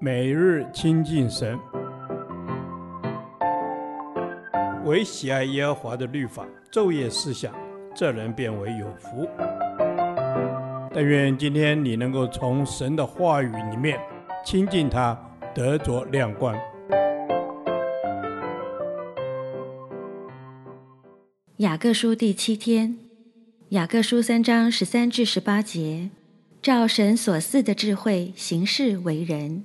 每日亲近神，唯喜爱耶和华的律法，昼夜思想，这人便为有福。但愿今天你能够从神的话语里面亲近他，得着亮光。雅各书第七天，雅各书三章十三至十八节，照神所赐的智慧行事为人。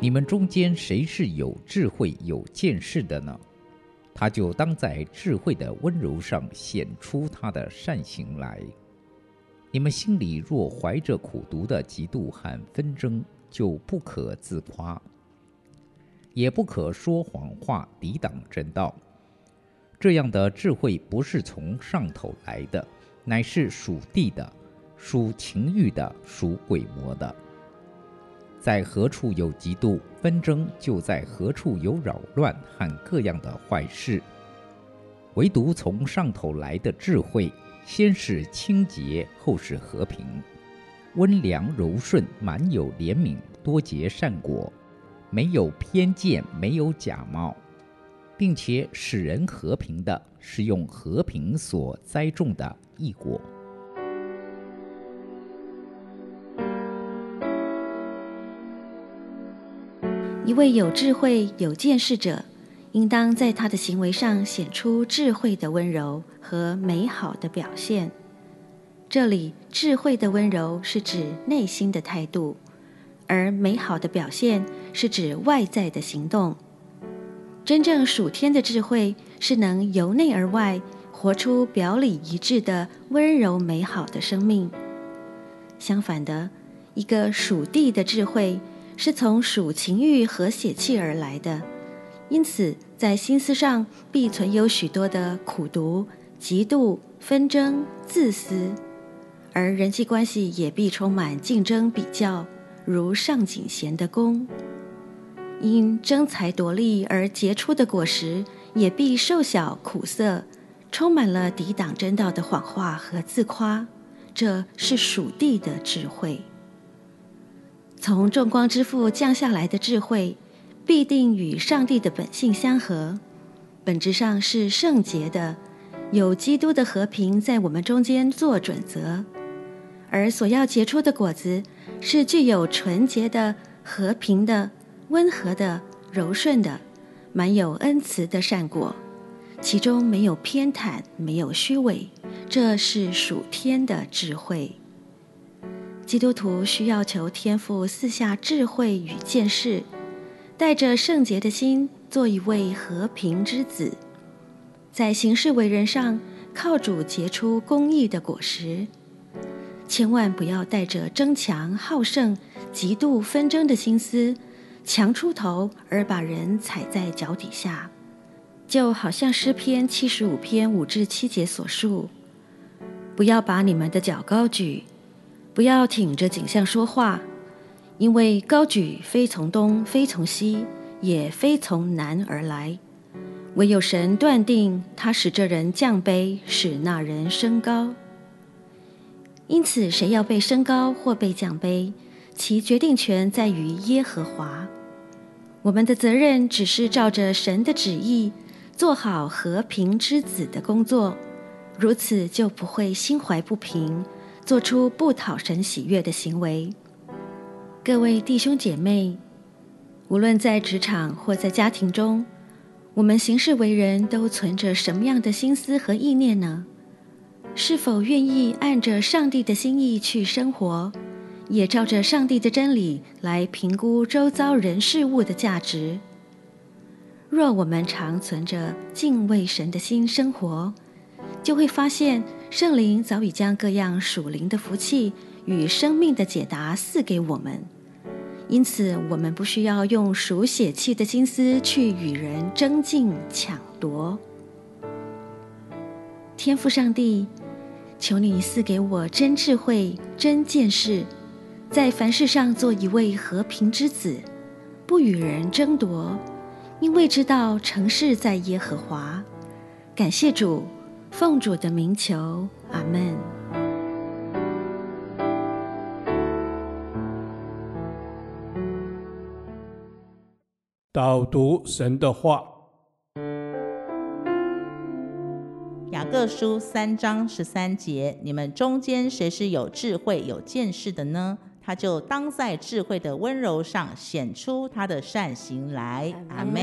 你们中间谁是有智慧、有见识的呢？他就当在智慧的温柔上显出他的善行来。你们心里若怀着苦毒的嫉妒和纷争，就不可自夸，也不可说谎话抵挡真道。这样的智慧不是从上头来的，乃是属地的，属情欲的，属鬼魔的。在何处有嫉妒纷争，就在何处有扰乱和各样的坏事。唯独从上头来的智慧，先是清洁，后是和平，温良柔顺，满有怜悯，多结善果，没有偏见，没有假冒，并且使人和平的，是用和平所栽种的义果。一位有智慧、有见识者，应当在他的行为上显出智慧的温柔和美好的表现。这里“智慧的温柔”是指内心的态度，而美好的表现是指外在的行动。真正属天的智慧是能由内而外活出表里一致的温柔美好的生命。相反的，一个属地的智慧，是从属情欲和血气而来的，因此在心思上必存有许多的苦毒、嫉妒、纷争、自私，而人际关系也必充满竞争比较，如上井贤的宫。因争财夺利而结出的果实，也必瘦小苦涩，充满了抵挡真道的谎话和自夸。这是属地的智慧。从众光之父降下来的智慧，必定与上帝的本性相合，本质上是圣洁的，有基督的和平在我们中间做准则，而所要结出的果子是具有纯洁的、和平的、温和的、柔顺的，满有恩慈的善果，其中没有偏袒，没有虚伪，这是属天的智慧。基督徒需要求天父赐下智慧与见识，带着圣洁的心做一位和平之子，在行事为人上靠主结出公义的果实。千万不要带着争强好胜、极度纷争的心思，强出头而把人踩在脚底下，就好像诗篇七十五篇五至七节所述：不要把你们的脚高举。不要挺着颈项说话，因为高举非从东，非从西，也非从南而来。唯有神断定，他使这人降卑，使那人升高。因此，谁要被升高或被降卑，其决定权在于耶和华。我们的责任只是照着神的旨意，做好和平之子的工作，如此就不会心怀不平。做出不讨神喜悦的行为。各位弟兄姐妹，无论在职场或在家庭中，我们行事为人都存着什么样的心思和意念呢？是否愿意按着上帝的心意去生活，也照着上帝的真理来评估周遭人事物的价值？若我们常存着敬畏神的心生活，就会发现。圣灵早已将各样属灵的福气与生命的解答赐给我们，因此我们不需要用属血气的心思去与人争竞抢夺。天赋上帝，求你赐给我真智慧、真见识，在凡事上做一位和平之子，不与人争夺，因为知道成事在耶和华。感谢主，奉主的名求，阿门。导读神的话，各书三章十三节：你们中间谁是有智慧、有见识的呢？他就当在智慧的温柔上显出他的善行来。阿门。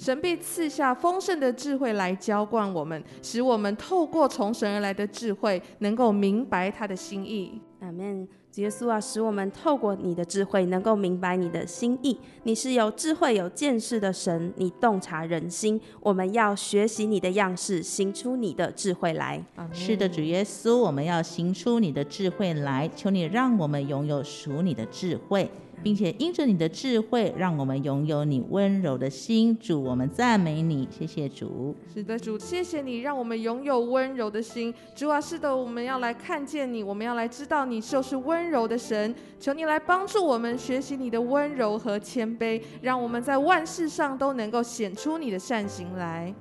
神必赐下丰盛的智慧来浇灌我们，使我们透过从神而来的智慧，能够明白他的心意。阿门。耶稣啊，使我们透过你的智慧，能够明白你的心意。你是有智慧、有见识的神，你洞察人心。我们要学习你的样式，行出你的智慧来。是的，主耶稣，我们要行出你的智慧来。求你让我们拥有属你的智慧。并且因着你的智慧，让我们拥有你温柔的心。主，我们赞美你，谢谢主。是的，主，谢谢你，让我们拥有温柔的心。主啊，是的，我们要来看见你，我们要来知道你就是温柔的神。求你来帮助我们学习你的温柔和谦卑，让我们在万事上都能够显出你的善行来。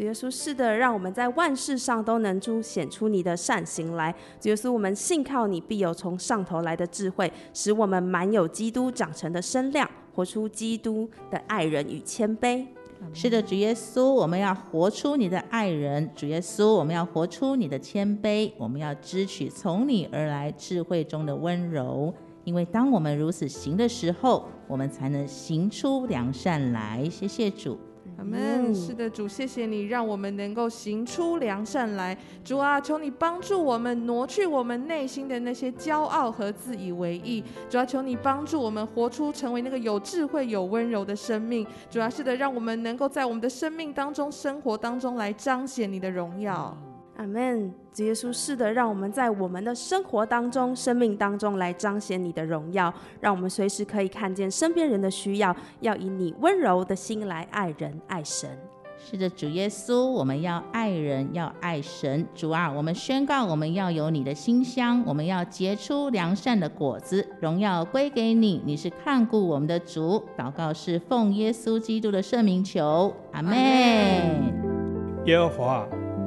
主耶稣，是的，让我们在万事上都能凸显出你的善行来。主耶稣，我们信靠你，必有从上头来的智慧，使我们满有基督长成的身量，活出基督的爱人与谦卑。是的，主耶稣，我们要活出你的爱人；主耶稣，我们要活出你的谦卑。我们要支取从你而来智慧中的温柔，因为当我们如此行的时候，我们才能行出良善来。谢谢主。阿门。是的，主，谢谢你，让我们能够行出良善来。主啊，求你帮助我们挪去我们内心的那些骄傲和自以为意。主啊，求你帮助我们活出成为那个有智慧、有温柔的生命。主啊，是的，让我们能够在我们的生命当中、生活当中来彰显你的荣耀。阿门。主耶稣，是的，让我们在我们的生活当中、生命当中来彰显你的荣耀，让我们随时可以看见身边人的需要，要以你温柔的心来爱人、爱神。是的，主耶稣，我们要爱人，要爱神。主啊，我们宣告，我们要有你的馨香，我们要结出良善的果子，荣耀归给你。你是看顾我们的主。祷告是奉耶稣基督的圣名求，阿门。耶和华。